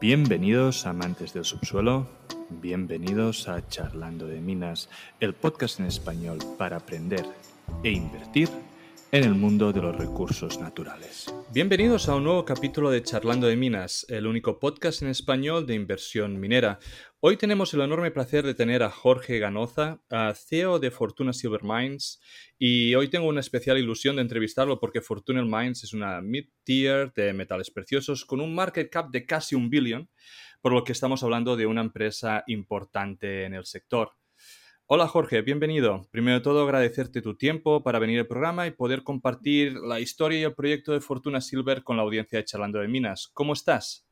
Bienvenidos amantes del subsuelo, bienvenidos a Charlando de Minas, el podcast en español para aprender e invertir en el mundo de los recursos naturales. Bienvenidos a un nuevo capítulo de Charlando de Minas, el único podcast en español de inversión minera. Hoy tenemos el enorme placer de tener a Jorge Ganoza, CEO de Fortuna Silver Mines, y hoy tengo una especial ilusión de entrevistarlo porque Fortuna Mines es una mid-tier de metales preciosos con un market cap de casi un billón, por lo que estamos hablando de una empresa importante en el sector. Hola Jorge, bienvenido. Primero de todo agradecerte tu tiempo para venir al programa y poder compartir la historia y el proyecto de Fortuna Silver con la audiencia de Charlando de Minas. ¿Cómo estás?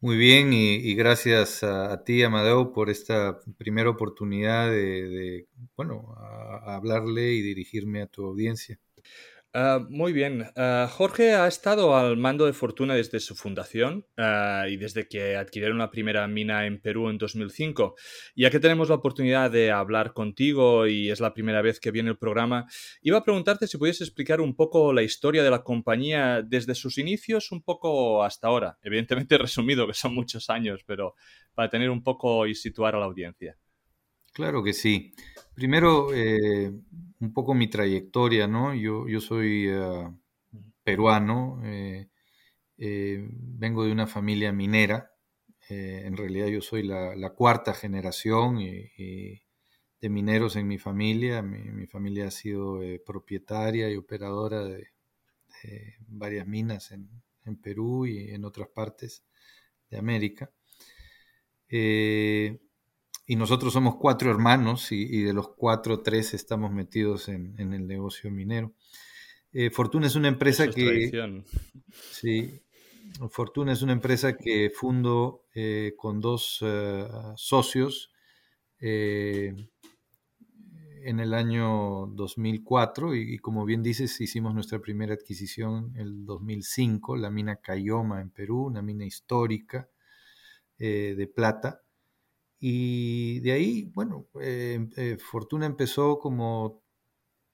Muy bien y, gracias a, ti, Amadeo, por esta primera oportunidad de, bueno, hablarle y dirigirme a tu audiencia. Ah, muy bien. Ah, Jorge ha estado al mando de Fortuna desde su fundación ah, y desde que adquirieron la primera mina en Perú en 2005. Ya que tenemos la oportunidad de hablar contigo y es la primera vez que viene el programa, iba a preguntarte si pudiese explicar un poco la historia de la compañía desde sus inicios un poco hasta ahora. Evidentemente resumido, que son muchos años, pero para tener un poco y situar a la audiencia. Claro que sí. Primero, eh, un poco mi trayectoria, ¿no? Yo, soy eh, peruano, eh, vengo de una familia minera, en realidad yo soy la, cuarta generación de mineros en mi familia, mi, familia ha sido propietaria y operadora de, varias minas en, Perú y en otras partes de América y nosotros somos cuatro hermanos y, de los cuatro, tres estamos metidos en, el negocio minero. Eh, Fortuna es una empresa que... Sí, Fortuna es una empresa que fundo eh, con dos eh, socios en el año 2004 y, y, como bien dices, hicimos nuestra primera adquisición en el 2005, la mina Cayoma en Perú, una mina histórica de plata. Y de ahí, bueno, eh, eh, Fortuna empezó como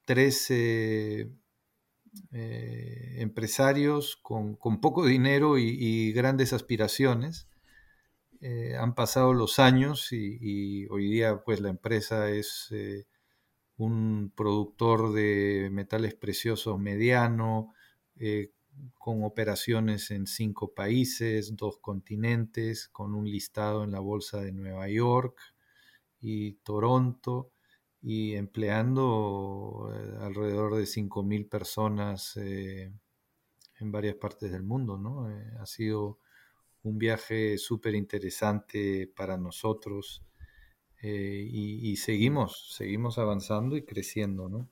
tres eh, empresarios con, poco dinero y, grandes aspiraciones. han pasado los años y, hoy día pues la empresa es un productor de metales preciosos mediano, con operaciones en cinco países, dos continentes, con un listado en la Bolsa de Nueva York y Toronto y empleando eh, alrededor de 5.000 personas eh, en varias partes del mundo. ¿no? Eh, ha sido un viaje súper interesante para nosotros y, y, seguimos, seguimos avanzando y creciendo. ¿no?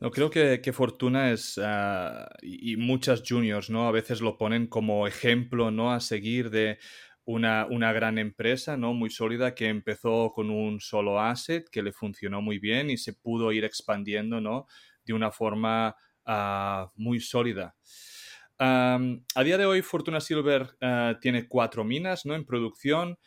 No, creo que, Fortuna es, ah, y, muchas juniors, ¿no? A veces lo ponen como ejemplo, ¿no? A seguir de una, una, gran empresa, ¿no? Muy sólida que empezó con un solo asset que le funcionó muy bien y se pudo ir expandiendo, ¿no? De una forma ah, muy sólida. a día de hoy, Fortuna Silver ah, tiene cuatro minas, ¿no? En producción.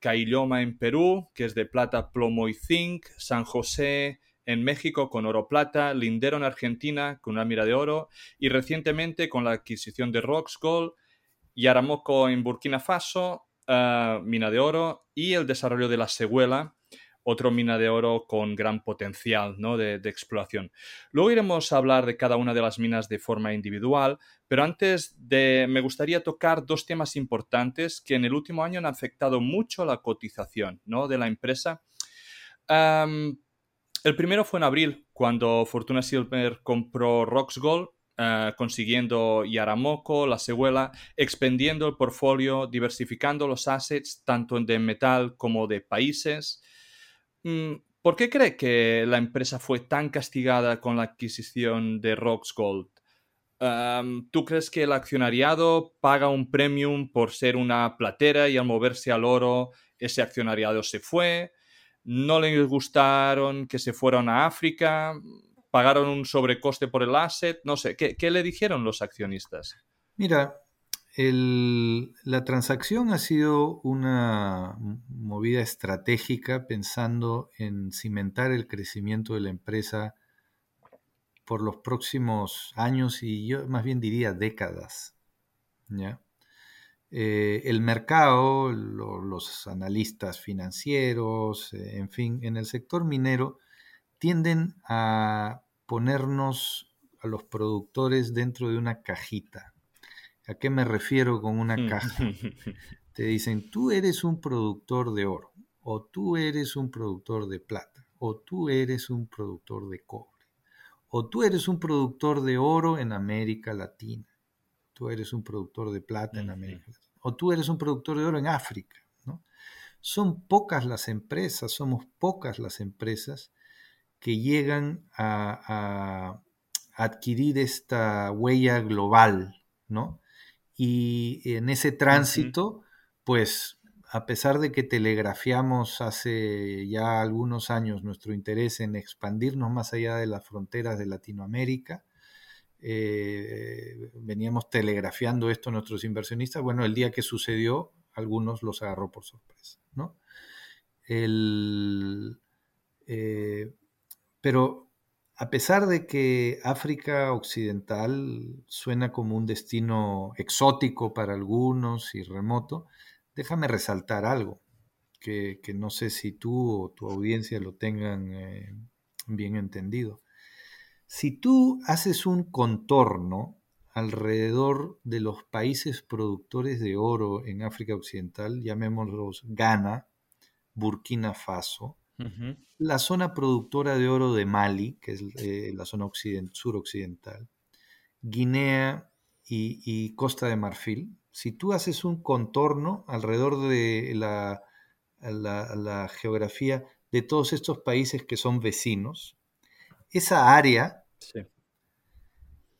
Cailloma en Perú, que es de plata, plomo y zinc. San José en México con oro plata, Lindero en Argentina con una mira de oro y recientemente con la adquisición de Rocks Gold, Yaramoco en Burkina Faso, eh, mina de oro y el desarrollo de la Seguela, otro mina de oro con gran potencial ¿no? de, exploración. Luego iremos a hablar de cada una de las minas de forma individual, pero antes de, me gustaría tocar dos temas importantes que en el último año han afectado mucho la cotización ¿no? de la empresa. El primero fue en abril, cuando Fortuna Silver compró Rocks Gold, eh, consiguiendo Yaramoco, la Seguela, expandiendo el portfolio, diversificando los assets tanto de metal como de países. Mm, ¿Por qué cree que la empresa fue tan castigada con la adquisición de Rocks Gold? ¿Tú crees que el accionariado paga un premium por ser una platera y al moverse al oro ese accionariado se fue? No les gustaron que se fueran a África, pagaron un sobrecoste por el asset, no sé, ¿qué, le dijeron los accionistas? Mira, la transacción ha sido una movida estratégica pensando en cimentar el crecimiento de la empresa por los próximos años y yo más bien diría décadas. ¿ya? Eh, el mercado, los analistas financieros, eh, en fin, en el sector minero tienden a ponernos a los productores dentro de una cajita. ¿A qué me refiero con una caja? Te dicen, tú eres un productor de oro, o tú eres un productor de plata, o tú eres un productor de cobre, o tú eres un productor de oro en América Latina, tú eres un productor de plata en América Latina o tú eres un productor de oro en África. ¿no? Son pocas las empresas, somos pocas las empresas que llegan a, adquirir esta huella global, ¿no? Y en ese tránsito, pues a pesar de que telegrafiamos hace ya algunos años nuestro interés en expandirnos más allá de las fronteras de Latinoamérica, eh, veníamos telegrafiando esto a nuestros inversionistas. Bueno, el día que sucedió, algunos los agarró por sorpresa, ¿no? Eh, pero a pesar de que África Occidental suena como un destino exótico para algunos y remoto, déjame resaltar algo que, no sé si tú o tu audiencia lo tengan eh, bien entendido. Si tú haces un contorno alrededor de los países productores de oro en África Occidental, llamémoslos Ghana, Burkina Faso, la zona productora de oro de Mali, que es eh, la zona suroccidental, Guinea y, Costa de Marfil, si tú haces un contorno alrededor de la, la geografía de todos estos países que son vecinos, esa área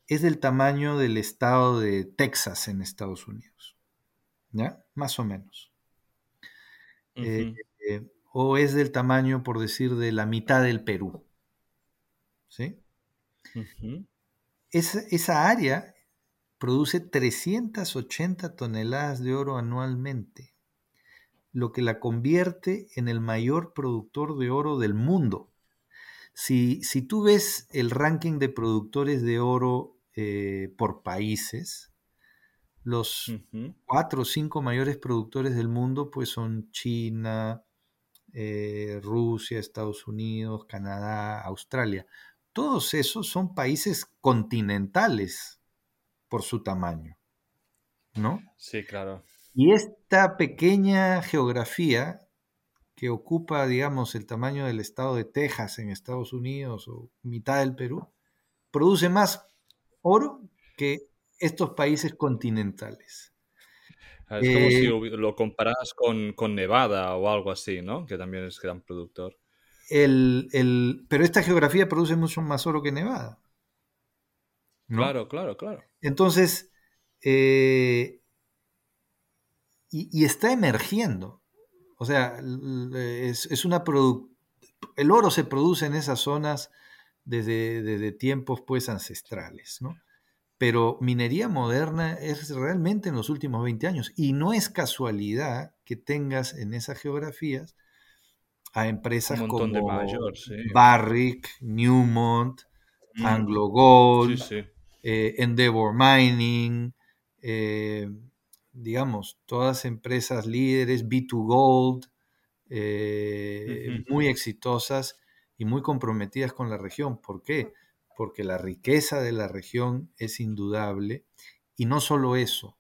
es del tamaño del estado de Texas en Estados Unidos. ¿Ya? Más o menos. Eh, eh, o es del tamaño, por decir, de la mitad del Perú. ¿Sí? esa, área produce 380 toneladas de oro anualmente, lo que la convierte en el mayor productor de oro del mundo. Si, tú ves el ranking de productores de oro eh, por países, los cuatro o cinco mayores productores del mundo pues son China, eh, Rusia, Estados Unidos, Canadá, Australia. Todos esos son países continentales por su tamaño, ¿no? Sí, claro. Y esta pequeña geografía que ocupa, digamos, el tamaño del estado de Texas en Estados Unidos o mitad del Perú, produce más oro que estos países continentales. Ah, es como si eh, lo comparas con, Nevada o algo así, ¿no? Que también es gran productor. El, pero esta geografía produce mucho más oro que Nevada. Claro, claro, claro. Entonces, eh, y, está emergiendo. O sea, es, una el oro se produce en esas zonas desde, tiempos pues ancestrales, ¿no? Pero minería moderna es realmente en los últimos 20 años y no es casualidad que tengas en esas geografías a empresas como Barrick, Newmont, mm. Anglo Gold, eh, Endeavor Mining, eh, digamos, todas empresas líderes, B2Gold, eh, muy exitosas y muy comprometidas con la región. ¿Por qué? Porque la riqueza de la región es indudable y no solo eso,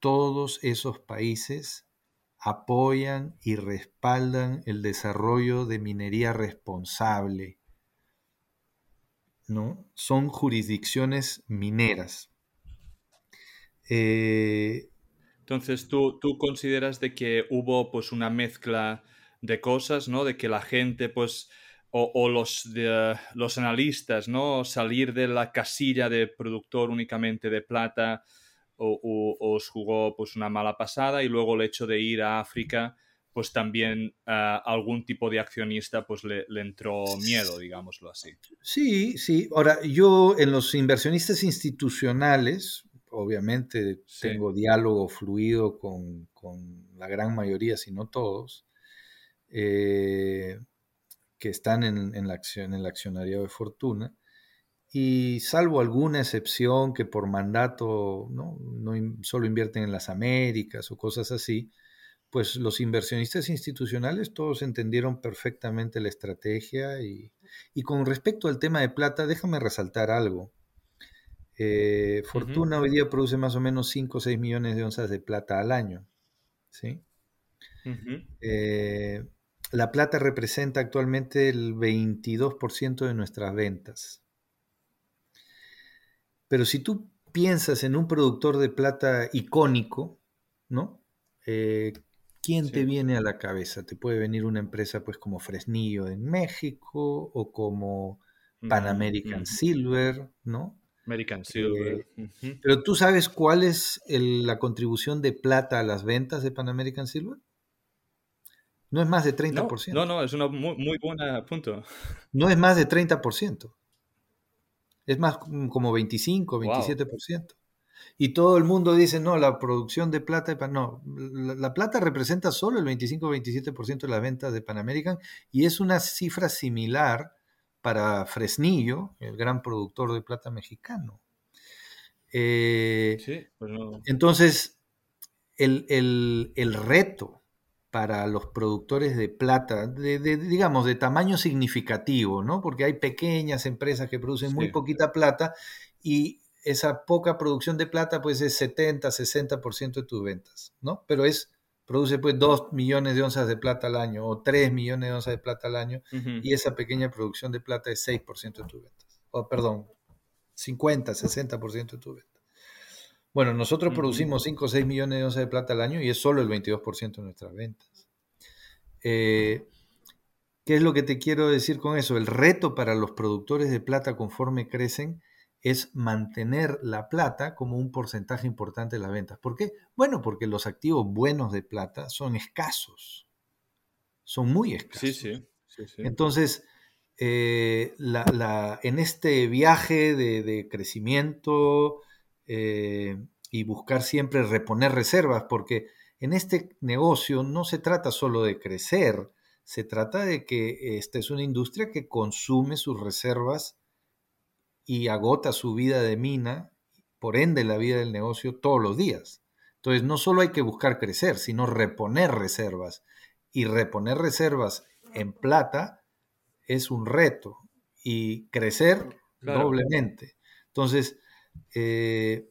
todos esos países apoyan y respaldan el desarrollo de minería responsable. ¿no? Son jurisdicciones mineras. Eh, entonces, ¿tú, tú consideras de que hubo pues una mezcla de cosas, ¿no? De que la gente, pues, o, los, los analistas, ¿no? Salir de la casilla de productor únicamente de plata o, os jugó pues una mala pasada y luego el hecho de ir a África pues también a algún tipo de accionista pues le, le, entró miedo, digámoslo así. Sí, sí. Ahora, yo en los inversionistas institucionales, obviamente tengo diálogo fluido con, la gran mayoría, si no todos, eh, que están en, la acción, en el accionario de fortuna. y salvo alguna excepción que por mandato ¿no? no solo invierten en las Américas o cosas así, pues los inversionistas institucionales todos entendieron perfectamente la estrategia y, con respecto al tema de plata, déjame resaltar algo. Eh, Fortuna hoy día produce más o menos 5 o 6 millones de onzas de plata al año. ¿sí? Eh, la plata representa actualmente el 22% de nuestras ventas. Pero si tú piensas en un productor de plata icónico, ¿no? Eh, ¿Quién te viene a la cabeza? Te puede venir una empresa pues como Fresnillo en México o como Pan American Silver, ¿no? American Silver. Eh, pero tú sabes cuál es la contribución de plata a las ventas de Pan American Silver? No es más de 30%. No, no, es un muy, muy buen punto. No es más de 30%. Es más como 25, 27%. Y todo el mundo dice, no, la producción de plata, no, la, plata representa solo el 25-27% de las ventas de Pan American y es una cifra similar para Fresnillo, el gran productor de plata mexicano. Eh, sí, pues Entonces, el, el, reto para los productores de plata, de, digamos, de tamaño significativo, ¿no? Porque hay pequeñas empresas que producen muy poquita plata y esa poca producción de plata pues es 70, 60% de tus ventas, ¿no? Pero es, produce pues 2 millones de onzas de plata al año o 3 millones de onzas de plata al año y esa pequeña producción de plata es 6% de tus ventas. O perdón, 50, 60% de tus ventas. Bueno, nosotros producimos 5 o 6 millones de onzas de plata al año y es solo el 22% de nuestras ventas. Eh, ¿Qué es lo que te quiero decir con eso? El reto para los productores de plata conforme crecen es mantener la plata como un porcentaje importante de las ventas. ¿Por qué? Bueno, porque los activos buenos de plata son escasos. Son muy escasos. Sí, sí. Entonces, eh, en este viaje de, crecimiento eh, y buscar siempre reponer reservas, porque en este negocio no se trata solo de crecer, se trata de que esta es una industria que consume sus reservas y agota su vida de mina, por ende la vida del negocio todos los días. Entonces no solo hay que buscar crecer, sino reponer reservas. Y reponer reservas en plata es un reto y crecer doblemente. Entonces, eh,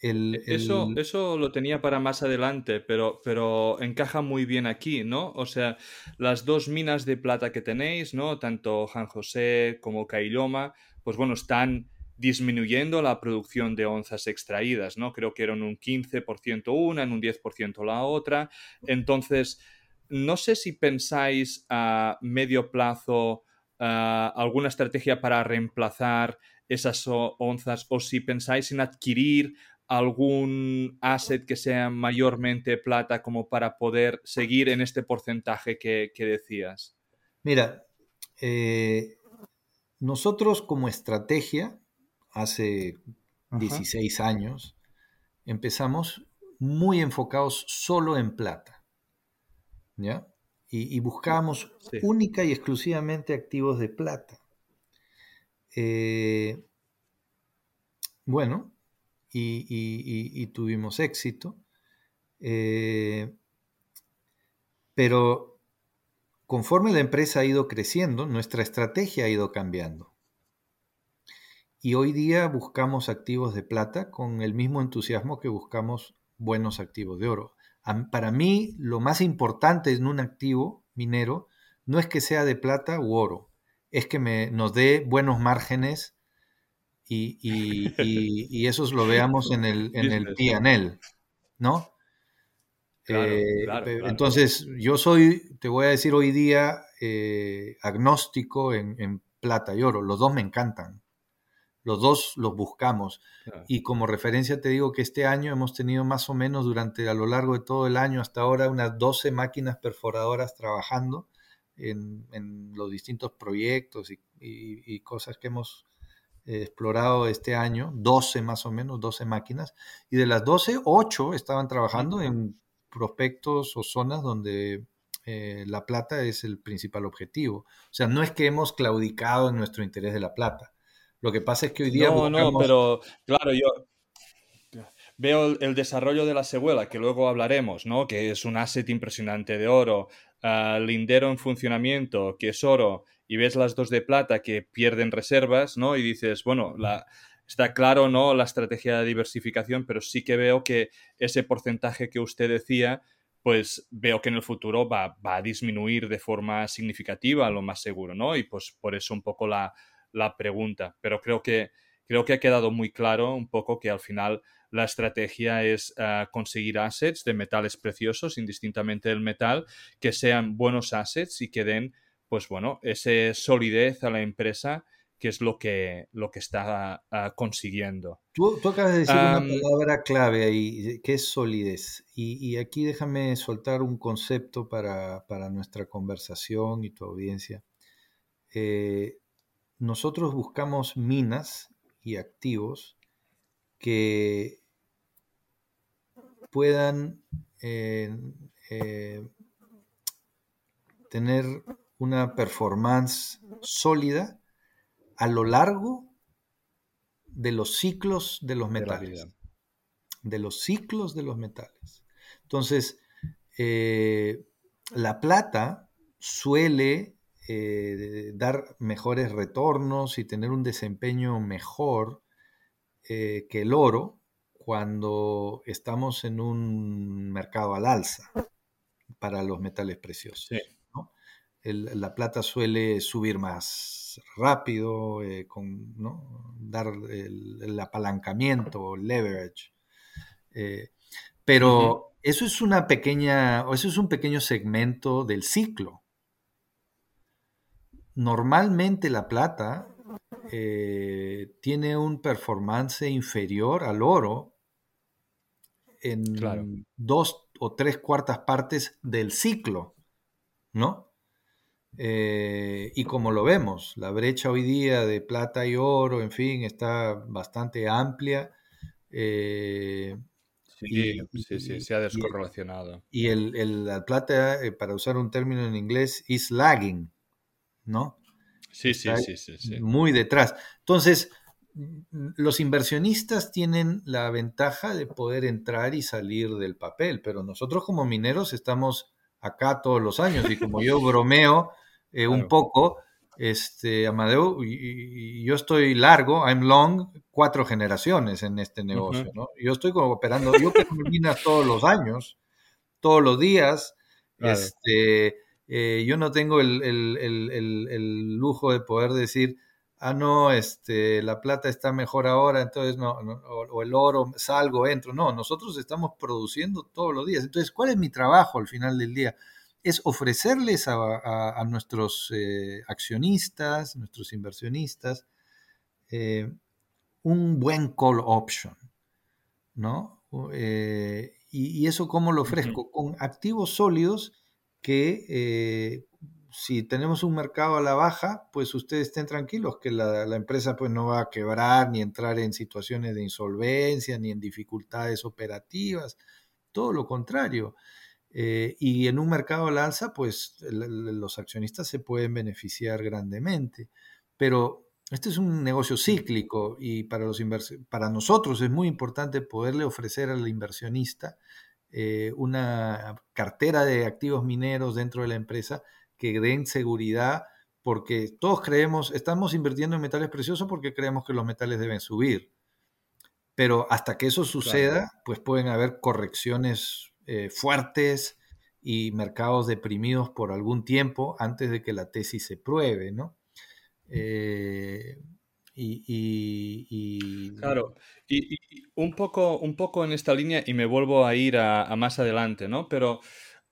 el, Eso, eso lo tenía para más adelante, pero, pero encaja muy bien aquí, ¿no? O sea, las dos minas de plata que tenéis, ¿no? Tanto San José como Cailoma, pues bueno, están disminuyendo la producción de onzas extraídas, ¿no? Creo que eran un 15% una, en un 10% la otra. Entonces, no sé si pensáis a medio plazo alguna estrategia para reemplazar esas onzas o si pensáis en adquirir algún asset que sea mayormente plata como para poder seguir en este porcentaje que, decías. Mira, eh, nosotros como estrategia, hace 16 años, empezamos muy enfocados solo en plata. ¿Ya? Y, buscábamos única y exclusivamente activos de plata. Eh, bueno, y, tuvimos éxito. Eh, pero Conforme la empresa ha ido creciendo, nuestra estrategia ha ido cambiando. Y hoy día buscamos activos de plata con el mismo entusiasmo que buscamos buenos activos de oro. Para mí, lo más importante en un activo minero no es que sea de plata u oro, es que me, nos dé buenos márgenes y, y, esos lo veamos en el, en el PNL, ¿no? Eh, entonces, yo soy, te voy a decir hoy día, eh, agnóstico en, plata y oro. Los dos me encantan. Los dos los buscamos. Y como referencia te digo que este año hemos tenido más o menos durante, a lo largo de todo el año hasta ahora, unas 12 máquinas perforadoras trabajando en, los distintos proyectos y, cosas que hemos eh, explorado este año. 12 más o menos, 12 máquinas. Y de las 12, 8 estaban trabajando en prospectos o zonas donde eh, la plata es el principal objetivo. O sea, no es que hemos claudicado en nuestro interés de la plata. Lo que pasa es que hoy día... No, no, pero claro, yo veo el, desarrollo de la secuela, que luego hablaremos, ¿no? Que es un asset impresionante de oro, uh, lindero en funcionamiento, que es oro, y ves las dos de plata que pierden reservas, ¿no? Y dices, bueno, la, está claro, ¿no? La estrategia de diversificación, pero sí que veo que ese porcentaje que usted decía, pues veo que en el futuro va, va a disminuir de forma significativa, lo más seguro, ¿no? Y pues por eso un poco la, la pregunta. Pero creo que, creo que ha quedado muy claro un poco que al final la estrategia es uh, conseguir assets de metales preciosos, indistintamente del metal, que sean buenos assets y que den, pues bueno, esa solidez a la empresa que es lo que, lo que está uh, consiguiendo. Tú, tú, acabas de decir um, una palabra clave ahí, que es solidez. Y, y aquí déjame soltar un concepto para, para, nuestra conversación y tu audiencia. Eh, nosotros buscamos minas y activos que puedan eh, eh, tener una performance sólida a lo largo de los ciclos de los metales. De, los ciclos de los metales. Entonces, eh, la plata suele dar mejores retornos y tener un desempeño mejor que el oro cuando estamos en un mercado al alza para los metales preciosos. ¿no? El, la plata suele subir más rápido, eh, con, ¿no? dar el, el, apalancamiento, leverage. Eh, pero uh -huh. eso es una pequeña, eso es un pequeño segmento del ciclo. Normalmente la plata eh, tiene un performance inferior al oro en claro. dos o tres cuartas partes del ciclo, ¿no? Eh, y como lo vemos, la brecha hoy día de plata y oro, en fin, está bastante amplia. Eh, sí, y, sí, sí, se ha descorrelacionado. Y el, el, la plata, eh, para usar un término en inglés, is lagging, ¿no? Sí, sí, sí, sí, sí, Muy detrás. Entonces, los inversionistas tienen la ventaja de poder entrar y salir del papel, pero nosotros como mineros estamos acá todos los años y como yo bromeo eh, un poco, este, Amadeo, y, y, yo estoy largo, I'm long, cuatro generaciones en este negocio, uh -huh. ¿no? Yo estoy como operando, yo opero minas todos los años, todos los días, claro. este, eh, yo no tengo el, el, el, el, lujo de poder decir, ah, no, este, la plata está mejor ahora, entonces no, no o, o, el oro, salgo, entro. No, nosotros estamos produciendo todos los días. Entonces, ¿cuál es mi trabajo al final del día? Es ofrecerles a, a, a nuestros eh, accionistas, nuestros inversionistas, eh, un buen call option, ¿no? Eh, y, y, eso cómo lo ofrezco? Uh -huh. Con activos sólidos que si tenemos un mercado a la baja, pues ustedes estén tranquilos que la, la, empresa pues no va a quebrar ni entrar en situaciones de insolvencia ni en dificultades operativas, todo lo contrario. Eh, y en un mercado al alza, pues los accionistas se pueden beneficiar grandemente. Pero este es un negocio cíclico y para, los para nosotros es muy importante poderle ofrecer al inversionista eh, una cartera de activos mineros dentro de la empresa que den seguridad, porque todos creemos, estamos invirtiendo en metales preciosos porque creemos que los metales deben subir. Pero hasta que eso suceda, claro. pues pueden haber correcciones eh, fuertes y mercados deprimidos por algún tiempo antes de que la tesis se pruebe, ¿no? Eh, y, Claro, y, un, poco, un poco en esta línea, y me vuelvo a ir a, a más adelante, ¿no? Pero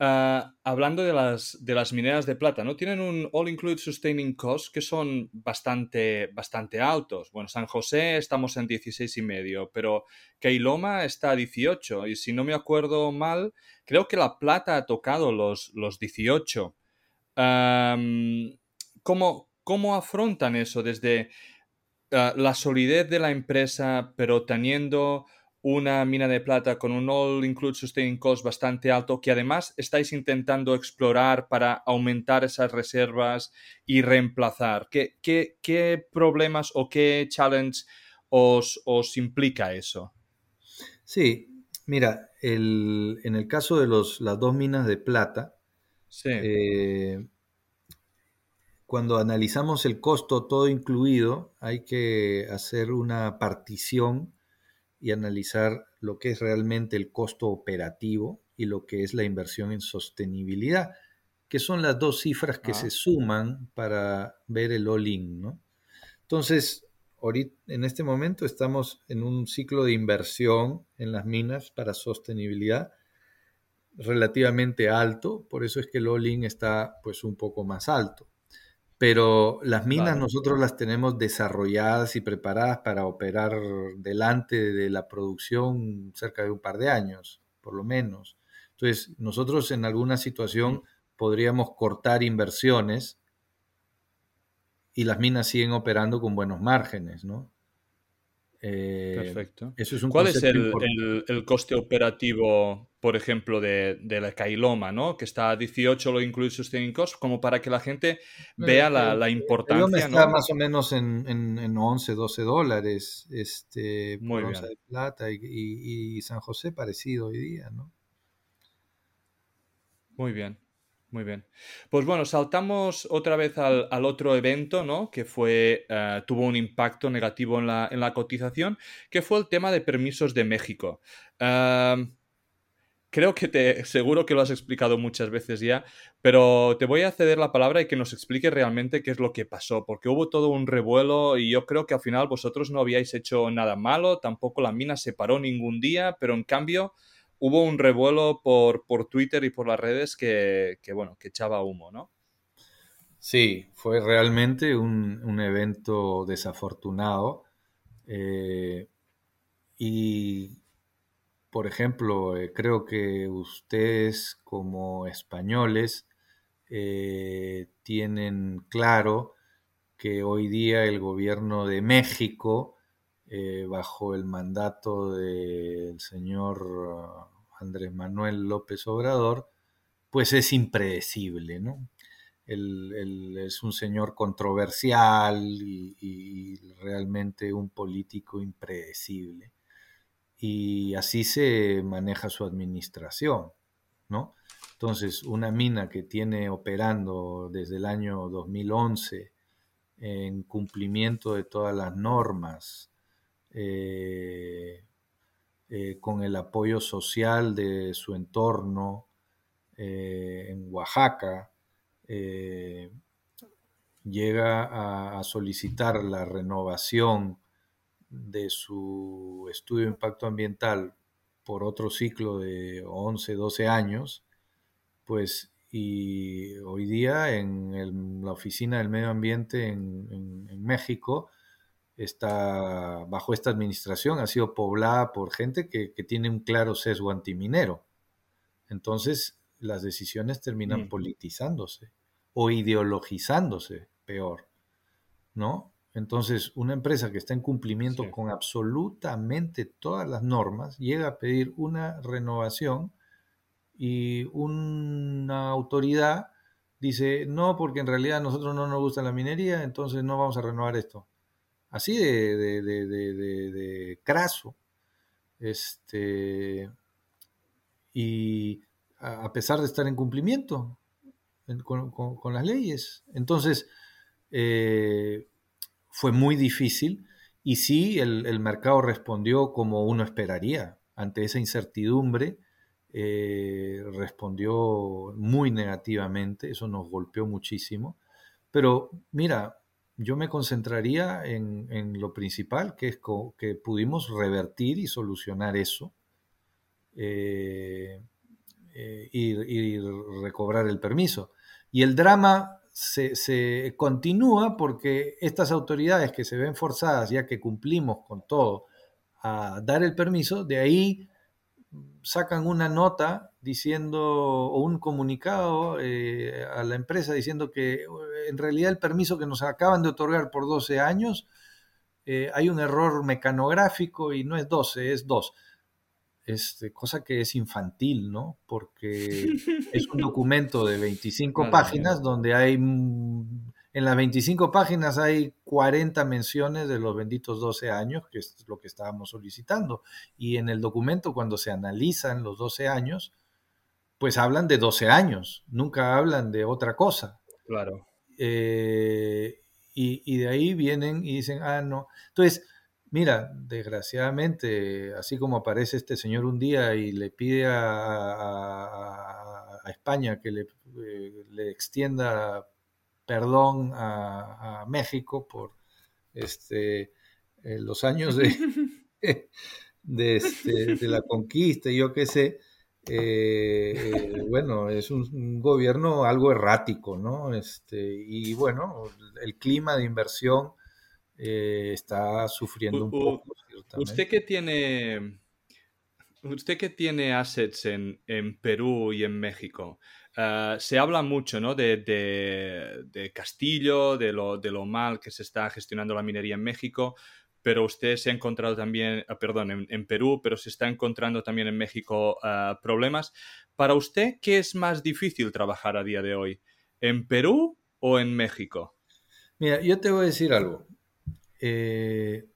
Uh, hablando de las, de las mineras de plata, ¿no? Tienen un All-Include Sustaining Cost que son bastante, bastante altos. Bueno, San José estamos en 16 y medio, pero Keiloma está a 18 y si no me acuerdo mal, creo que la plata ha tocado los, los 18. Um, ¿cómo, ¿Cómo afrontan eso desde uh, la solidez de la empresa, pero teniendo una mina de plata con un All Include Sustaining Cost bastante alto que además estáis intentando explorar para aumentar esas reservas y reemplazar. ¿Qué, qué, problemas o qué challenge os, os, implica eso? Sí, mira, el, en el caso de los, las dos minas de plata, eh, cuando analizamos el costo todo incluido, hay que hacer una partición y analizar lo que es realmente el costo operativo y lo que es la inversión en sostenibilidad, que son las dos cifras que se suman para ver el all-in. ¿no? Entonces, ahorita, en este momento estamos en un ciclo de inversión en las minas para sostenibilidad relativamente alto, por eso es que el all-in está pues un poco más alto. Pero las minas nosotros las tenemos desarrolladas y preparadas para operar delante de la producción cerca de un par de años, por lo menos. Entonces, nosotros en alguna situación podríamos cortar inversiones y las minas siguen operando con buenos márgenes, ¿no? Eh, Perfecto. ¿Cuál es el, coste operativo, por ejemplo, de, la Cailoma, ¿no? que está a 18 lo incluye Sustaining Cost, como para que la gente vea la, importancia? está más o menos en, en, 11, 12 dólares este, Muy bien. de plata y, San José parecido hoy día. ¿no? Muy bien. Muy bien. Pues bueno, saltamos otra vez al, otro evento, ¿no? Que fue, eh, tuvo un impacto negativo en la, cotización, que fue el tema de permisos de México. creo que te, seguro que lo has explicado muchas veces ya, pero te voy a ceder la palabra y que nos explique realmente qué es lo que pasó, porque hubo todo un revuelo y yo creo que al final vosotros no habíais hecho nada malo, tampoco la mina se paró ningún día, pero en cambio hubo un revuelo por, por Twitter y por las redes que, bueno, que echaba humo, ¿no? Sí, fue realmente un, evento desafortunado. Eh, y, por ejemplo, eh, creo que ustedes como españoles eh, tienen claro que hoy día el gobierno de México, bajo el mandato del señor Andrés Manuel López Obrador, pues es impredecible, ¿no? Él, es un señor controversial y, realmente un político impredecible. Y así se maneja su administración, ¿no? Entonces, una mina que tiene operando desde el año 2011 en cumplimiento de todas las normas, eh, eh, con el apoyo social de su entorno eh, en Oaxaca, eh, llega a, solicitar la renovación de su estudio de impacto ambiental por otro ciclo de 11, 12 años, pues y hoy día en la Oficina del Medio Ambiente en México está bajo esta administración ha sido poblada por gente que, tiene un claro sesgo antiminero. Entonces, las decisiones terminan politizándose o ideologizándose, peor, ¿no? Entonces, una empresa que está en cumplimiento con absolutamente todas las normas llega a pedir una renovación y una autoridad dice, no, porque en realidad a nosotros no nos gusta la minería, entonces no vamos a renovar esto así de, de, craso. Este, y a pesar de estar en cumplimiento con, las leyes. Entonces, eh, fue muy difícil y sí, el, mercado respondió como uno esperaría. Ante esa incertidumbre, eh, respondió muy negativamente, eso nos golpeó muchísimo. Pero mira, yo me concentraría en, lo principal, que es que pudimos revertir y solucionar eso eh, eh, y, recobrar el permiso. Y el drama se, continúa porque estas autoridades que se ven forzadas, ya que cumplimos con todo, a dar el permiso, de ahí sacan una nota diciendo, o un comunicado eh, a la empresa diciendo que en realidad el permiso que nos acaban de otorgar por 12 años, eh, hay un error mecanográfico y no es 12, es 2. este, cosa que es infantil, ¿no? Porque es un documento de 25 páginas donde hay, mm, en las 25 páginas hay 40 menciones de los benditos 12 años, que es lo que estábamos solicitando. Y en el documento, cuando se analizan los 12 años, pues hablan de 12 años, nunca hablan de otra cosa. Claro. Eh, y, y, de ahí vienen y dicen, ah, no. Entonces, Mira, desgraciadamente, así como aparece este señor un día y le pide a, España que le, eh, le, extienda perdón a, México por este, eh, los años de, de, este, de, la conquista, yo qué sé, eh, bueno, es un, gobierno algo errático, ¿no? Este, y bueno, el clima de inversión eh, está sufriendo un poco. Usted que tiene, usted que tiene assets en, Perú y en México, ah, se habla mucho ¿no? de, Castillo, de lo, de lo, mal que se está gestionando la minería en México, pero usted se ha encontrado también, ah, perdón, en, Perú, pero se está encontrando también en México ah, problemas. Para usted, ¿qué es más difícil trabajar a día de hoy? ¿En Perú o en México? Mira, yo te voy a decir algo. Eh,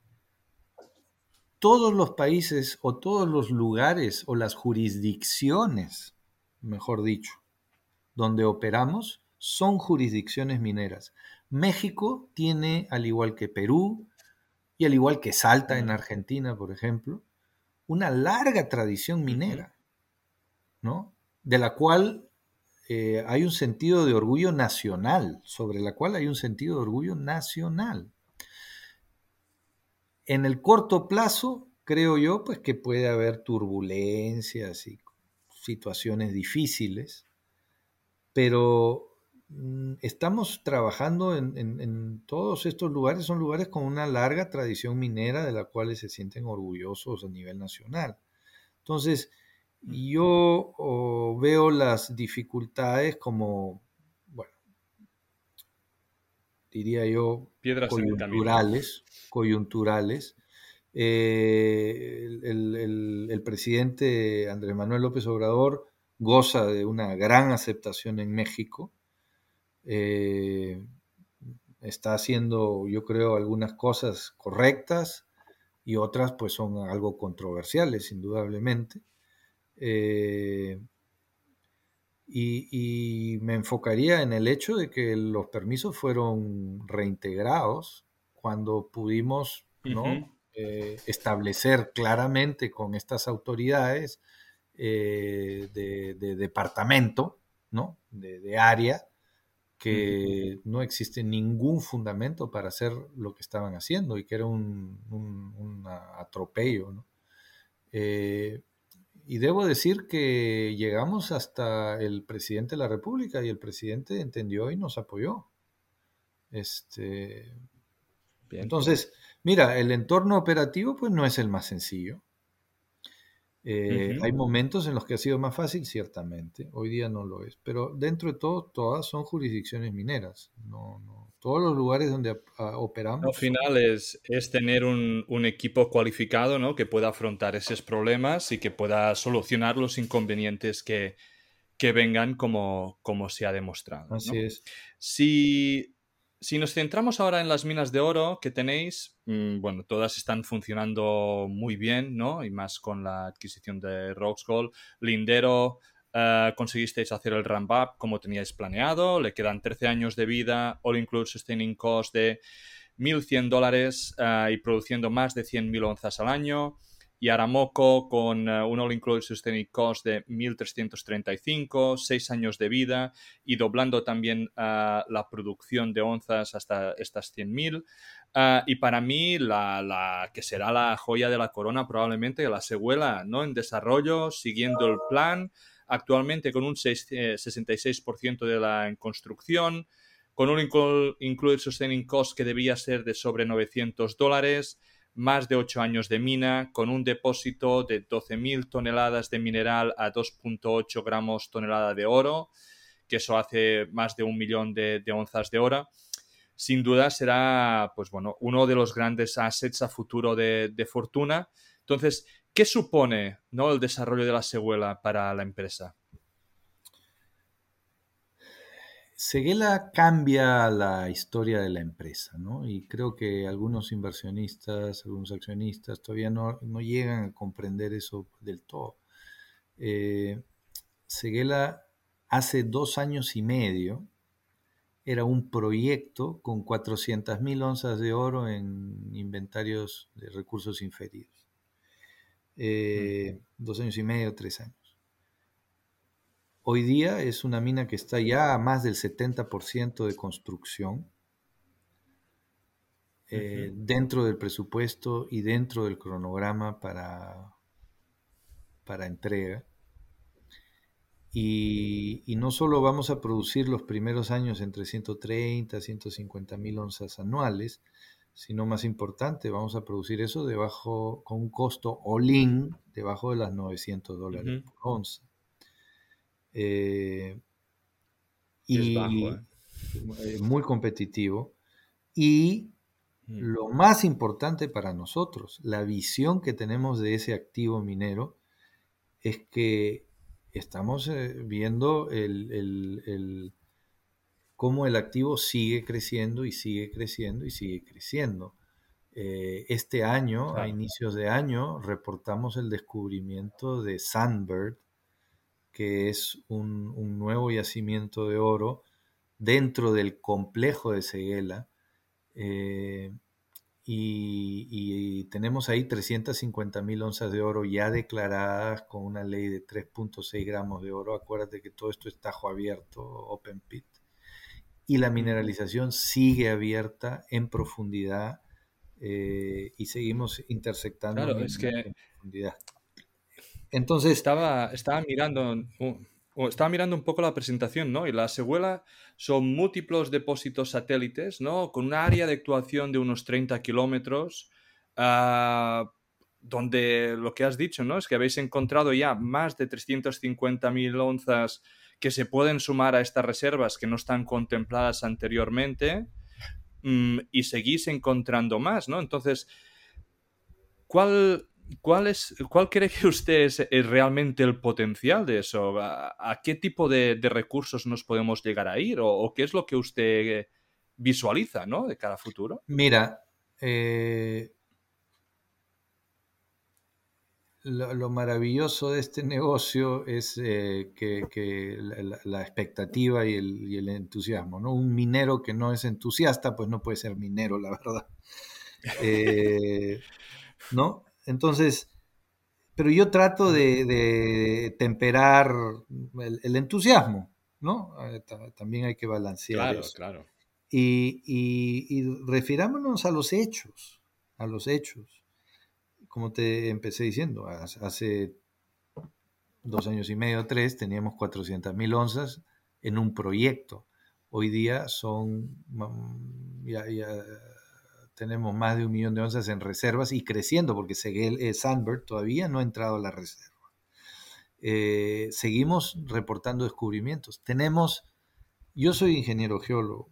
todos los países o todos los lugares o las jurisdicciones, mejor dicho, donde operamos son jurisdicciones mineras. México tiene, al igual que Perú y al igual que Salta en Argentina, por ejemplo, una larga tradición minera, ¿no? De la cual eh, hay un sentido de orgullo nacional, sobre la cual hay un sentido de orgullo nacional. En el corto plazo, creo yo, pues que puede haber turbulencias y situaciones difíciles, pero estamos trabajando en, todos estos lugares, son lugares con una larga tradición minera de la cual se sienten orgullosos a nivel nacional. Entonces, yo veo las dificultades como, bueno, diría yo, Piedras coyunturales, coyunturales. Eh, el, presidente Andrés Manuel López Obrador goza de una gran aceptación en México. Eh, está haciendo, yo creo, algunas cosas correctas y otras pues son algo controversiales, indudablemente. Eh, y, me enfocaría en el hecho de que los permisos fueron reintegrados cuando pudimos eh, establecer claramente con estas autoridades eh, de, departamento, ¿no? de, área, que no existe ningún fundamento para hacer lo que estaban haciendo y que era un, atropello. Eh, y debo decir que llegamos hasta el presidente de la República y el presidente entendió y nos apoyó. Este, entonces, mira, el entorno operativo pues no es el más sencillo. Eh, hay momentos en los que ha sido más fácil, ciertamente. Hoy día no lo es. Pero dentro de todo, todas son jurisdicciones mineras. No, no, todos los lugares donde ah, operamos. Al final es, es tener un, un, equipo cualificado ¿no? que pueda afrontar esos problemas y que pueda solucionar los inconvenientes que, que vengan como, como se ha demostrado. Así es. Si si nos centramos ahora en las minas de oro que tenéis, mm, bueno, todas están funcionando muy bien, ¿no? Y más con la adquisición de Gold. Lindero, uh, conseguisteis hacer el ramp up como teníais planeado, le quedan 13 años de vida, All Include Sustaining Cost de 1.100 dólares eh, y produciendo más de 100.000 onzas al año y Aramoco con uh, un all-inclusive sustaining cost de 1.335, 6 años de vida y doblando también uh, la producción de onzas hasta estas 100.000. Uh, y para mí, la, que será la joya de la corona probablemente, la Seguela, ¿no? En desarrollo, siguiendo el plan, actualmente con un 6, 66% de la en construcción, con un include sustaining cost que debía ser de sobre 900 dólares, más de 8 años de mina, con un depósito de 12.000 toneladas de mineral a 2.8 gramos tonelada de oro, que eso hace más de un millón de, onzas de oro. Sin duda será, pues bueno, uno de los grandes assets a futuro de, Fortuna. Entonces, ¿Qué supone ¿no? el desarrollo de la Seguela para la empresa? Seguela cambia la historia de la empresa, ¿no? Y creo que algunos inversionistas, algunos accionistas todavía no, llegan a comprender eso del todo. Eh, Seguela hace dos años y medio era un proyecto con 400.000 onzas de oro en inventarios de recursos inferiores. Eh, dos años y medio, tres años. Hoy día es una mina que está ya a más del 70% de construcción eh, dentro del presupuesto y dentro del cronograma para, para entrega. Y, no solo vamos a producir los primeros años entre 130 y 150 mil onzas anuales, sino más importante, vamos a producir eso debajo, con un costo all-in debajo de las 900 dólares por onza. Eh, y ¿eh? Eh, muy competitivo. Y mm. lo más importante para nosotros, la visión que tenemos de ese activo minero, es que estamos viendo el, cómo el activo sigue creciendo y sigue creciendo y sigue creciendo. este año, a inicios de año, reportamos el descubrimiento de Sandbird, que es un, nuevo yacimiento de oro dentro del complejo de Seguela. Eh, y, tenemos ahí 350 mil onzas de oro ya declaradas con una ley de 3.6 gramos de oro. Acuérdate que todo esto es tajo abierto, open pit. Y la mineralización sigue abierta en profundidad eh, y seguimos intersectando claro, es que en profundidad. Entonces. Estaba, estaba mirando. estaba mirando un poco la presentación, ¿no? Y la Seguela son múltiples depósitos satélites, ¿no? Con un área de actuación de unos 30 kilómetros, ah, donde lo que has dicho, ¿no? Es que habéis encontrado ya más de 350.000 onzas que se pueden sumar a estas reservas que no están contempladas anteriormente mm, y seguís encontrando más, ¿no? Entonces, ¿cuál, ¿Cuál, es, ¿Cuál cree que usted es, realmente el potencial de eso? ¿A, qué tipo de, recursos nos podemos llegar a ir? ¿O, qué es lo que usted visualiza ¿no? de cara a futuro? Mira, eh, lo, maravilloso de este negocio es eh, que, la, expectativa y el, entusiasmo. ¿no? Un minero que no es entusiasta, pues no puede ser minero, la verdad. Eh, ¿No? Entonces, pero yo trato de, temperar el, entusiasmo, ¿no? Eh, también hay que balancear claro, Claro, y, y, refirámonos a los hechos, a los hechos. Como te empecé diciendo, hace dos años y medio, tres, teníamos 400 mil onzas en un proyecto. Hoy día son mm, ya, tenemos más de un millón de onzas en reservas y creciendo, porque Sandberg todavía no ha entrado a la reserva. Eh, seguimos reportando descubrimientos. Tenemos, yo soy ingeniero geólogo,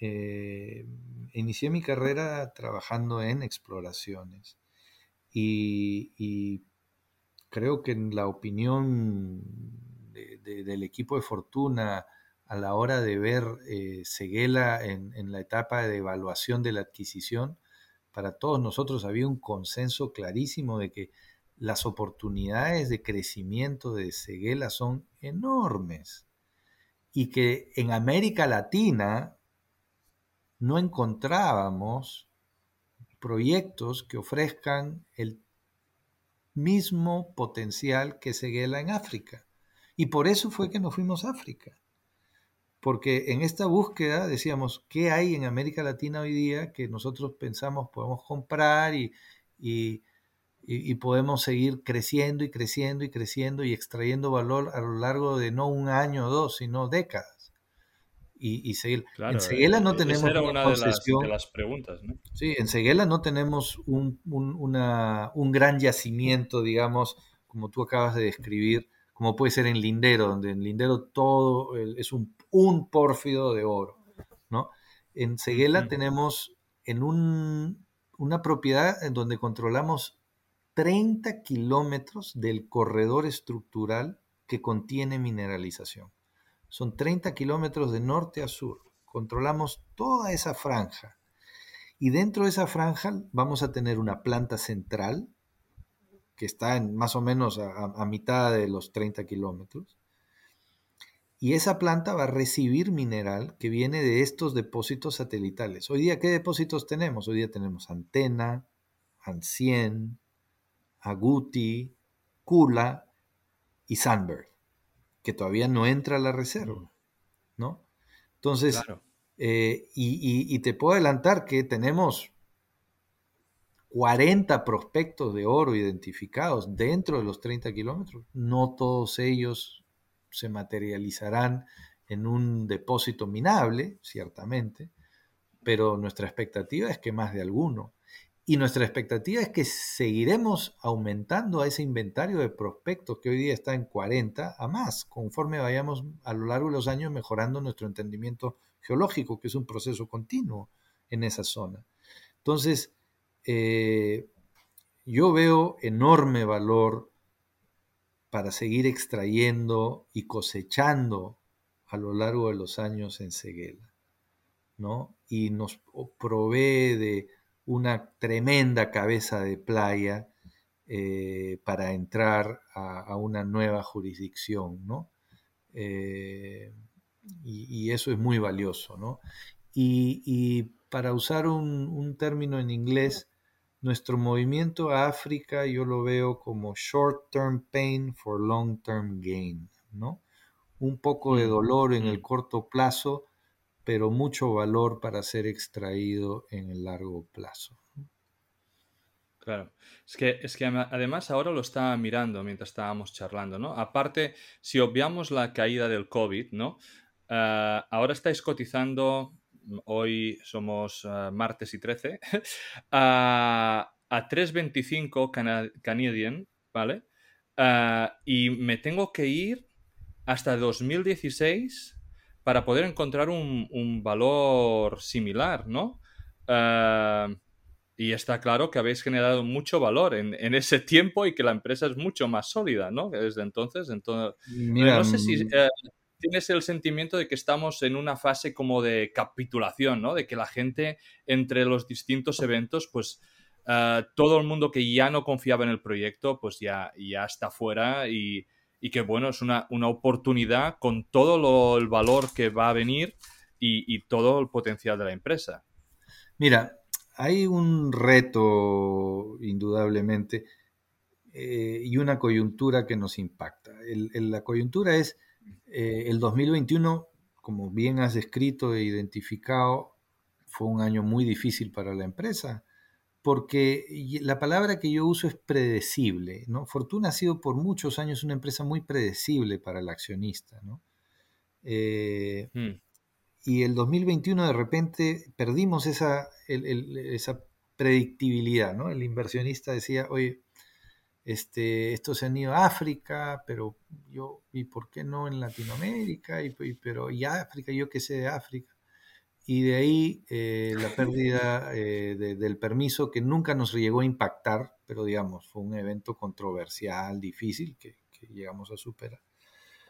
eh, inicié mi carrera trabajando en exploraciones y, creo que en la opinión del equipo de Fortuna, a la hora de ver eh, Seguela en, la etapa de evaluación de la adquisición, para todos nosotros había un consenso clarísimo de que las oportunidades de crecimiento de Seguela son enormes y que en América Latina no encontrábamos proyectos que ofrezcan el mismo potencial que Seguela en África. Y por eso fue que nos fuimos a África porque en esta búsqueda decíamos, ¿qué hay en América Latina hoy día que nosotros pensamos podemos comprar y, podemos seguir creciendo y creciendo y creciendo y extrayendo valor a lo largo de no un año o dos, sino décadas? Y, seguir. en Seguela no tenemos una, de, las, preguntas, ¿no? Sí, en Seguela no tenemos un, un gran yacimiento, digamos, como tú acabas de describir, como puede ser en Lindero, donde en Lindero todo es un un pórfido de oro. ¿no? En Seguela tenemos en una propiedad en donde controlamos 30 kilómetros del corredor estructural que contiene mineralización. Son 30 kilómetros de norte a sur. Controlamos toda esa franja. Y dentro de esa franja vamos a tener una planta central que está en más o menos a, mitad de los 30 kilómetros. Y esa planta va a recibir mineral que viene de estos depósitos satelitales. Hoy día, ¿qué depósitos tenemos? Hoy día tenemos Antena, Ancien, Aguti, Kula y Sandberg, que todavía no entra a la reserva, mm. ¿no? Entonces, eh, y, te puedo adelantar que tenemos 40 prospectos de oro identificados dentro de los 30 kilómetros. No todos ellos se materializarán en un depósito minable, ciertamente, pero nuestra expectativa es que más de alguno. Y nuestra expectativa es que seguiremos aumentando a ese inventario de prospectos que hoy día está en 40 a más, conforme vayamos a lo largo de los años mejorando nuestro entendimiento geológico, que es un proceso continuo en esa zona. Entonces, eh, yo veo enorme valor para seguir extrayendo y cosechando a lo largo de los años en Seguela, ¿no? Y nos provee de una tremenda cabeza de playa eh, para entrar a, una nueva jurisdicción, ¿no? Eh, y, eso es muy valioso, ¿no? Y, para usar un, término en inglés, nuestro movimiento a África yo lo veo como short-term pain for long-term gain, ¿no? Un poco de mm, dolor en el mm. corto plazo pero mucho valor para ser extraído en el largo plazo. Claro, es que, es que además ahora lo estaba mirando mientras estábamos charlando, ¿no? Aparte, si obviamos la caída del COVID, ¿no? Ah, ahora estáis cotizando, hoy somos ah, martes y 13, a, a 3.25 Canadian, ¿vale? Ah, y me tengo que ir hasta 2016 para poder encontrar un, valor similar, ¿no? Ah, y está claro que habéis generado mucho valor en, ese tiempo y que la empresa es mucho más sólida, ¿no? Desde entonces. entonces no sé si mm. eh, tienes el sentimiento de que estamos en una fase como de capitulación, ¿no? De que la gente entre los distintos eventos, pues ah, todo el mundo que ya no confiaba en el proyecto, pues ya, ya está fuera y, que bueno, es una, oportunidad con todo el valor que va a venir y, todo el potencial de la empresa. Mira, hay un reto indudablemente eh, y una coyuntura que nos impacta. la coyuntura es eh, el 2021, como bien has descrito e identificado, fue un año muy difícil para la empresa porque la palabra que yo uso es predecible. ¿no? Fortuna ha sido por muchos años una empresa muy predecible para el accionista. ¿no? Eh, hmm. Y el 2021 de repente perdimos esa, esa predictibilidad. ¿no? El inversionista decía, oye, este, estos se han ido a África, pero yo, ¿y por qué no en Latinoamérica? Y, pero, ¿y África? ¿Yo qué sé de África? y de ahí eh, la pérdida eh, del permiso que nunca nos llegó a impactar, pero digamos, fue un evento controversial, difícil, que, llegamos a superar.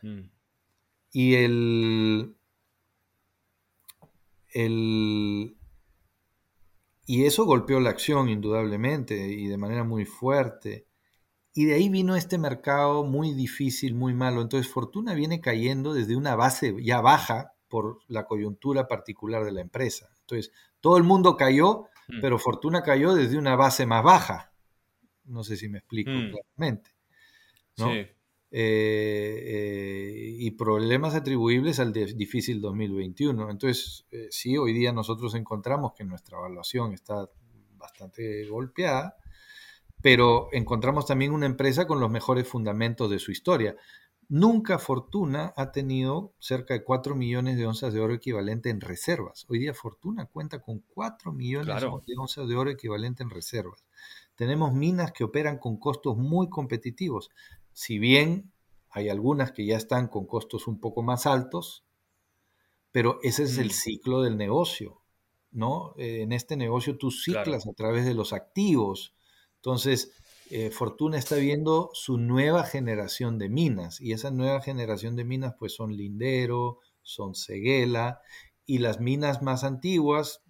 Mm. Y el, el, y eso golpeó la acción indudablemente y de manera muy fuerte. Y de ahí vino este mercado muy difícil, muy malo. Entonces Fortuna viene cayendo desde una base ya baja, por la coyuntura particular de la empresa. Entonces, todo el mundo cayó, mm. pero Fortuna cayó desde una base más baja. No sé si me explico mm. claramente. Sí. Eh, eh, y problemas atribuibles al difícil 2021. Entonces, eh, sí, hoy día nosotros encontramos que nuestra evaluación está bastante golpeada, pero encontramos también una empresa con los mejores fundamentos de su historia. Nunca Fortuna ha tenido cerca de 4 millones de onzas de oro equivalente en reservas. Hoy día Fortuna cuenta con 4 millones de onzas de oro equivalente en reservas. Tenemos minas que operan con costos muy competitivos. Si bien hay algunas que ya están con costos un poco más altos, pero ese es el mm. ciclo del negocio, ¿no? en este negocio tú ciclas a través de los activos. Entonces, eh, Fortuna está viendo su nueva generación de minas y esa nueva generación de minas pues son Lindero, son Seguela y las minas más antiguas,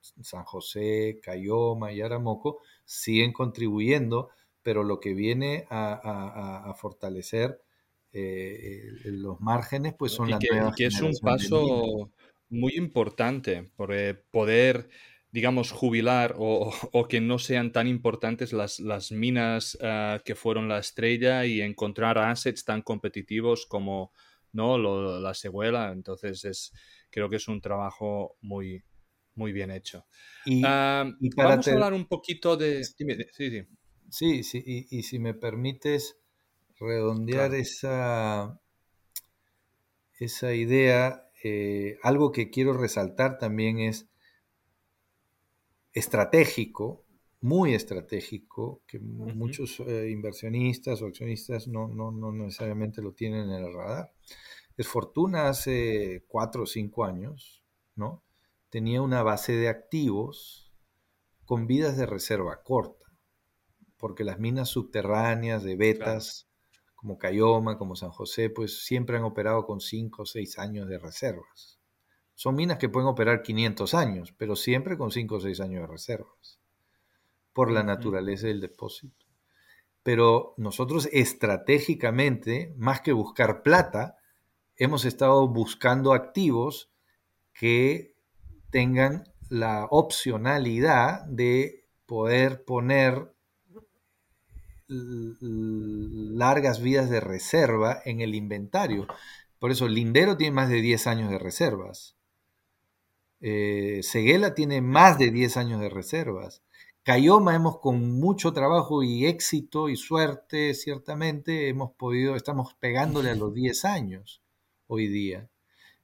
San José, Cayoma y Aramoco, siguen contribuyendo, pero lo que viene a, fortalecer eh, los márgenes pues son las nuevas que es un paso muy importante por poder digamos, jubilar o, que no sean tan importantes las, las minas ah, que fueron la estrella y encontrar assets tan competitivos como ¿no? la seguela. Entonces, es, creo que es un trabajo muy, muy bien hecho. Y, ah, vamos a hablar un poquito de... Sí, sí. Sí, sí y, si me permites redondear esa, esa idea, eh, algo que quiero resaltar también es estratégico, muy estratégico, que muchos eh, inversionistas o accionistas no, no, no, necesariamente lo tienen en el radar. Es Fortuna hace cuatro o cinco años, ¿no? Tenía una base de activos con vidas de reserva corta, porque las minas subterráneas de betas, como Cayoma, como San José, pues siempre han operado con cinco o seis años de reservas. Son minas que pueden operar 500 años, pero siempre con 5 o 6 años de reservas, por la naturaleza del depósito. Pero nosotros estratégicamente, más que buscar plata, hemos estado buscando activos que tengan la opcionalidad de poder poner largas vidas de reserva en el inventario. Por eso Lindero tiene más de 10 años de reservas. Eh, Seguela tiene más de 10 años de reservas. Cayoma hemos con mucho trabajo y éxito y suerte, ciertamente, hemos podido, estamos pegándole a los 10 años hoy día.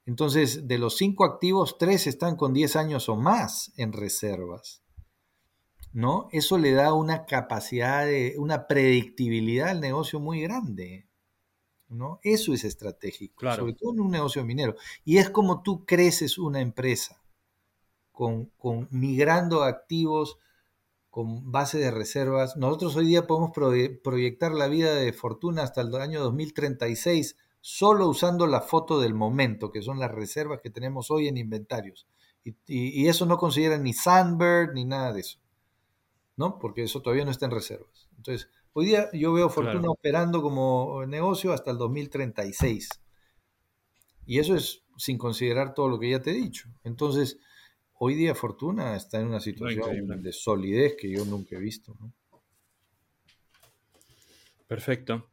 Entonces, de los cinco activos, tres están con 10 años o más en reservas. ¿No? Eso le da una capacidad de, una predictibilidad al negocio muy grande. ¿no? Eso es estratégico, sobre todo en un negocio minero. Y es como tú creces una empresa con, migrando activos con base de reservas. Nosotros hoy día podemos proyectar la vida de Fortuna hasta el año 2036 solo usando la foto del momento, que son las reservas que tenemos hoy en inventarios. Y, eso no considera ni Sandberg ni nada de eso, ¿no? Porque eso todavía no está en reservas. Entonces, hoy día yo veo Fortuna operando como negocio hasta el 2036. Y eso es sin considerar todo lo que ya te he dicho. Entonces, hoy día Fortuna está en una situación de solidez que yo nunca he visto. Perfecto.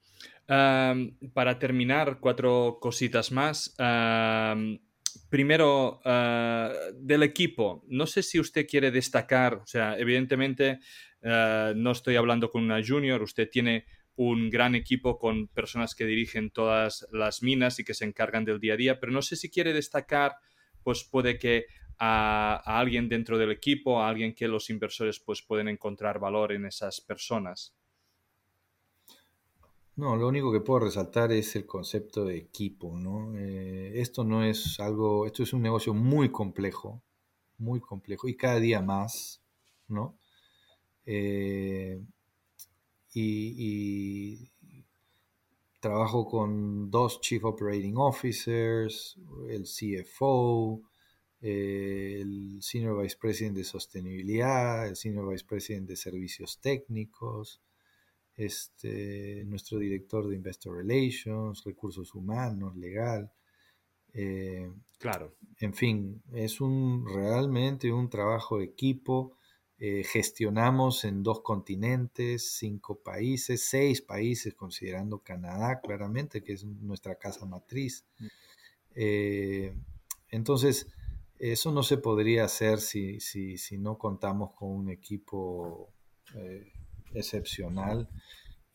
para terminar, cuatro cositas más. primero, ah, del equipo. No sé si usted quiere destacar, o sea, evidentemente ah, no estoy hablando con una junior, usted tiene un gran equipo con personas que dirigen todas las minas y que se encargan del día a día, pero no sé si quiere destacar, pues puede que a, alguien dentro del equipo, a alguien que los inversores pues, pueden encontrar valor en esas personas? No, lo único que puedo resaltar es el concepto de equipo, ¿no? Eh, esto no es algo, esto es un negocio muy complejo, muy complejo y cada día más, ¿no? Eh, y, trabajo con dos Chief Operating Officers, el CFO, el Senior Vice President de Sostenibilidad, el Senior Vice President de Servicios Técnicos, este, nuestro director de Investor Relations, Recursos Humanos, Legal. Eh, claro. En fin, es un realmente un trabajo de equipo. Eh, gestionamos en dos continentes, cinco países, seis países, considerando Canadá, claramente, que es nuestra casa matriz. Mm. Eh, entonces, eso no se podría hacer si, no contamos con un equipo eh, excepcional.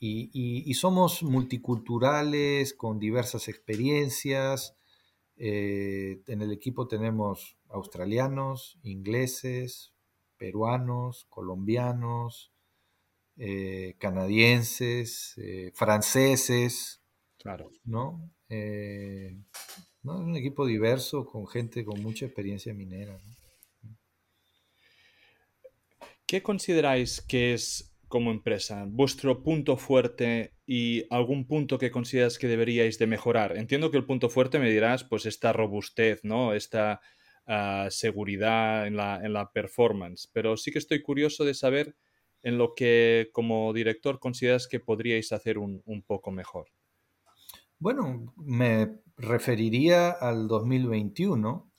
Y, somos multiculturales, con diversas experiencias. Eh, en el equipo tenemos australianos, ingleses, peruanos, colombianos, eh, canadienses, franceses. Claro. ¿no? Es un equipo diverso con gente con mucha experiencia minera. ¿Qué consideráis que es como empresa? ¿Vuestro punto fuerte y algún punto que consideras que deberíais de mejorar? Entiendo que el punto fuerte me dirás, pues esta robustez, ¿no? Esta ah, seguridad en la, en la performance, pero sí que estoy curioso de saber en lo que como director consideras que podríais hacer un, un poco mejor. Bueno, me referiría al 2021,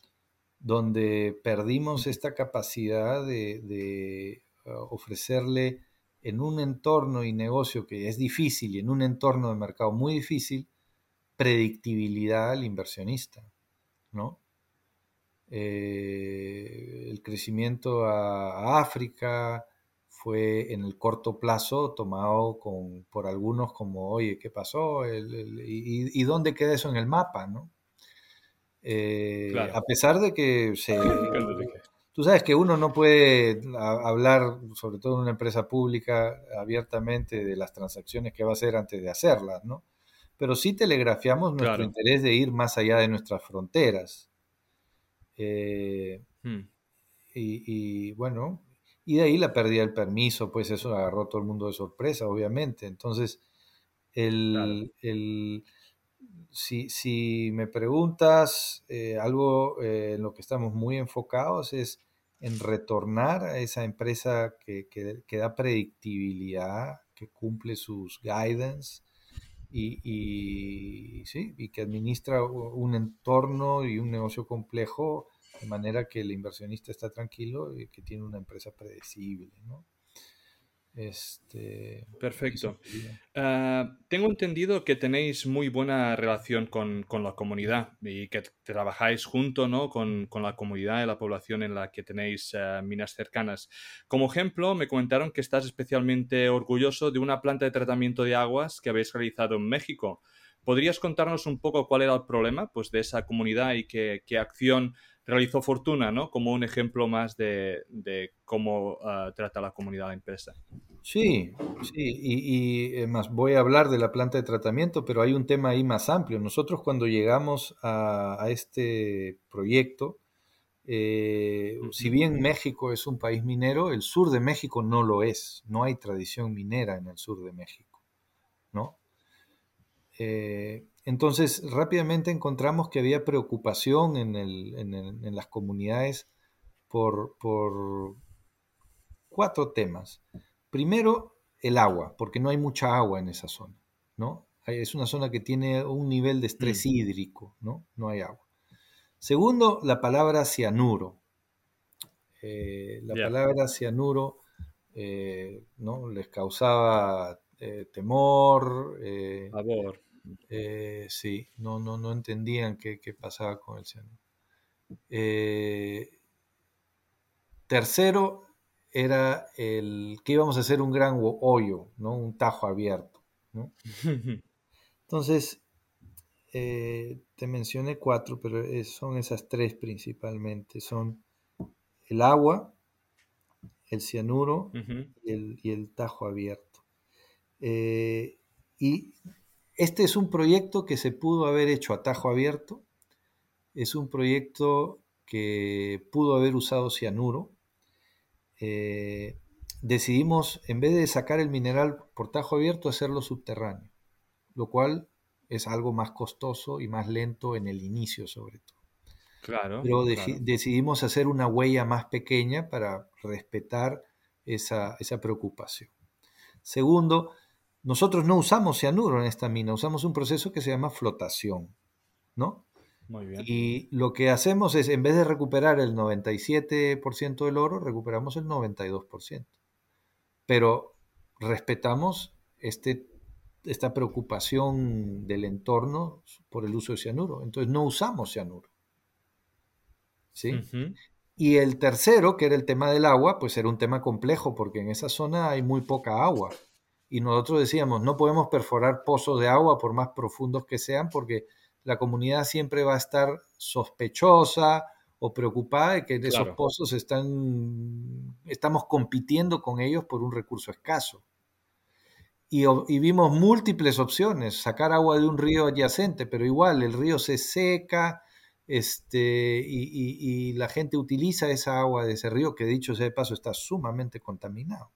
donde perdimos esta capacidad de, de uh, ofrecerle en un entorno y negocio que es difícil y en un entorno de mercado muy difícil, predictibilidad al inversionista, ¿no? Eh, el crecimiento a, África fue en el corto plazo tomado con, por algunos como, oye, ¿qué pasó? y, dónde queda eso en el mapa? ¿no? Eh, a pesar de que se, Tú sabes que uno no puede hablar, sobre todo en una empresa pública, abiertamente de las transacciones que va a hacer antes de hacerlas, ¿no? Pero sí telegrafiamos nuestro interés de ir más allá de nuestras fronteras. Eh, hmm. y, bueno, y de ahí la pérdida del permiso, pues eso agarró todo el mundo de sorpresa, obviamente. Entonces, el, si, me preguntas eh, algo eh, en lo que estamos muy enfocados es en retornar a esa empresa que, da predictibilidad, que cumple sus guidance y, sí, y que administra un entorno y un negocio complejo de manera que el inversionista está tranquilo y que tiene una empresa predecible. ¿no? Este, Perfecto. Ah, tengo entendido que tenéis muy buena relación con, la comunidad y que trabajáis junto ¿no? con, la comunidad y la población en la que tenéis ah, minas cercanas. Como ejemplo, me comentaron que estás especialmente orgulloso de una planta de tratamiento de aguas que habéis realizado en México. ¿Podrías contarnos un poco cuál era el problema pues, de esa comunidad y qué, qué acción realizó Fortuna, ¿no? Como un ejemplo más de, cómo ah, trata la comunidad la empresa. Sí, sí, y, y, más voy a hablar de la planta de tratamiento, pero hay un tema ahí más amplio. Nosotros cuando llegamos a, este proyecto, eh, si bien México es un país minero, el sur de México no lo es. No hay tradición minera en el sur de México, ¿no? Eh, entonces, rápidamente encontramos que había preocupación en, las comunidades por, cuatro temas. Primero, el agua, porque no hay mucha agua en esa zona, ¿no? Es una zona que tiene un nivel de estrés mm. hídrico, ¿no? No hay agua. Segundo, la palabra cianuro. Eh, la palabra cianuro eh, ¿no? les causaba eh, temor. Eh, sí, no, no, no entendían qué, pasaba con el cianuro. Eh, tercero era el que íbamos a hacer un gran hoyo, ¿no? un tajo abierto. Entonces, eh, te mencioné cuatro, pero son esas tres principalmente. Son el agua, el cianuro y, el, y, el, tajo abierto. y este es un proyecto que se pudo haber hecho a tajo abierto, es un proyecto que pudo haber usado cianuro. Eh, decidimos, en vez de sacar el mineral por tajo abierto, hacerlo subterráneo, lo cual es algo más costoso y más lento en el inicio sobre todo. Claro. Pero decidimos hacer una huella más pequeña para respetar esa, esa preocupación. Segundo, nosotros no usamos cianuro en esta mina, usamos un proceso que se llama flotación, ¿no? Muy bien. Y lo que hacemos es, en vez de recuperar el 97% del oro, recuperamos el 92%. Pero respetamos este, esta preocupación del entorno por el uso de cianuro. Entonces no usamos cianuro. ¿Sí? Y el tercero, que era el tema del agua, pues era un tema complejo porque en esa zona hay muy poca agua y nosotros decíamos, no podemos perforar pozos de agua por más profundos que sean porque la comunidad siempre va a estar sospechosa o preocupada de que esos pozos están, estamos compitiendo con ellos por un recurso escaso. Y, vimos múltiples opciones, sacar agua de un río adyacente, pero igual el río se seca este, y, y la gente utiliza esa agua de ese río que dicho sea de paso está sumamente contaminado.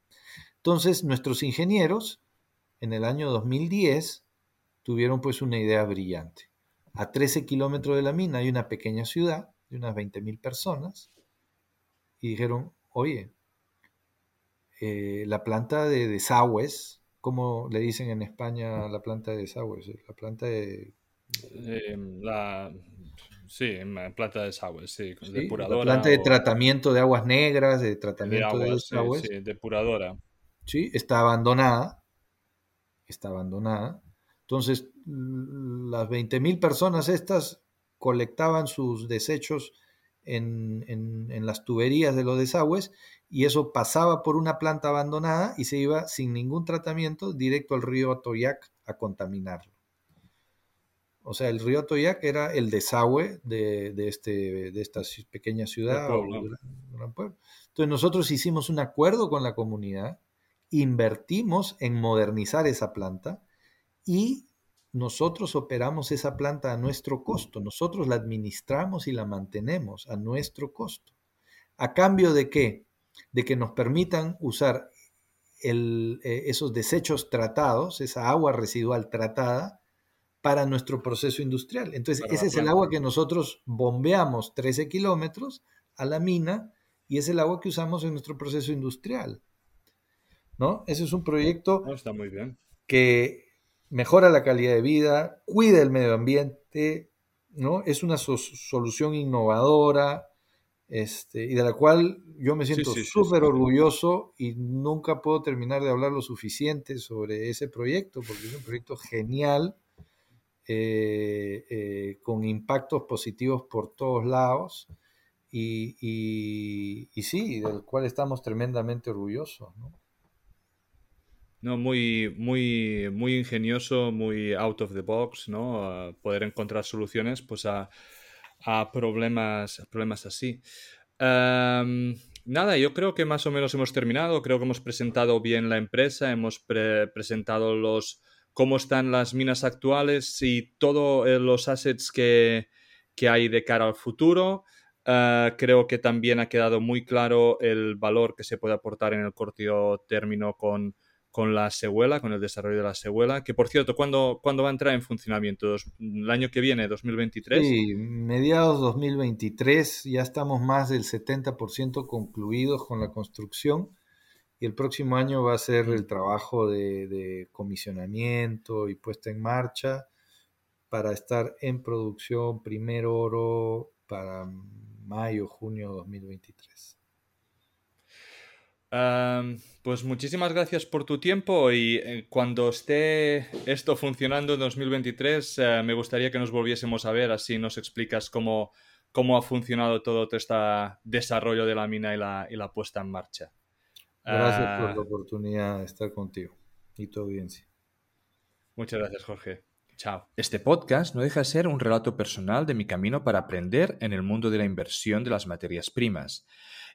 Entonces, nuestros ingenieros, en el año 2010, tuvieron pues una idea brillante. A 13 kilómetros de la mina hay una pequeña ciudad de unas 20.000 personas y dijeron, oye, eh, la planta de desagües, ¿cómo le dicen en España la planta de desagües? La planta de... Eh, la, sí, planta de desagües, sí, depuradora. La planta de tratamiento de aguas negras, de tratamiento de, desagües. Sí, depuradora. Sí, está abandonada. Está abandonada. Entonces, las 20.000 personas estas colectaban sus desechos en, en, las tuberías de los desagües y eso pasaba por una planta abandonada y se iba sin ningún tratamiento directo al río Atoyac a contaminarlo. O sea, el río Atoyac era el desagüe de, de, este, de esta pequeña ciudad. Entonces nosotros hicimos un acuerdo con la comunidad, invertimos en modernizar esa planta y nosotros operamos esa planta a nuestro costo, nosotros la administramos y la mantenemos a nuestro costo. ¿A cambio de qué? De que nos permitan usar eh, esos desechos tratados, esa agua residual tratada, para nuestro proceso industrial. Entonces, ese es el agua que nosotros bombeamos 13 kilómetros a la mina y es el agua que usamos en nuestro proceso industrial. ¿No? Ese es un proyecto está muy bien. que mejora la calidad de vida, cuida el medio ambiente, ¿no? Es una solución innovadora este, y de la cual yo me siento súper orgulloso y nunca puedo terminar de hablar lo suficiente sobre ese proyecto, porque es un proyecto genial, eh, eh, con impactos positivos por todos lados y, y sí, del cual estamos tremendamente orgullosos. ¿no? No, muy, muy, muy ingenioso, muy out of the box, ¿no? poder encontrar soluciones pues, a, problemas, problemas así. nada, yo creo que más o menos hemos terminado. Creo que hemos presentado bien la empresa, hemos presentado los cómo están las minas actuales y todos eh, los assets que, hay de cara al futuro. Ah, creo que también ha quedado muy claro el valor que se puede aportar en el corto término con, con la Seguela, con el desarrollo de la Seguela, que por cierto, ¿cuándo, ¿cuándo va a entrar en funcionamiento? ¿El año que viene, 2023? Sí, mediados 2023, ya estamos más del 70% concluidos con la construcción y el próximo año va a ser el trabajo de, de comisionamiento y puesta en marcha para estar en producción primer oro para mayo, junio 2023 pues muchísimas gracias por tu tiempo y eh, cuando esté esto funcionando en 2023 eh, me gustaría que nos volviésemos a ver, así nos explicas cómo, cómo ha funcionado todo este desarrollo de la mina y la, y la puesta en marcha. Gracias por ah, la oportunidad de estar contigo y tu audiencia. Muchas gracias, Jorge. Chao. Este podcast no deja de ser un relato personal de mi camino para aprender en el mundo de la inversión de las materias primas.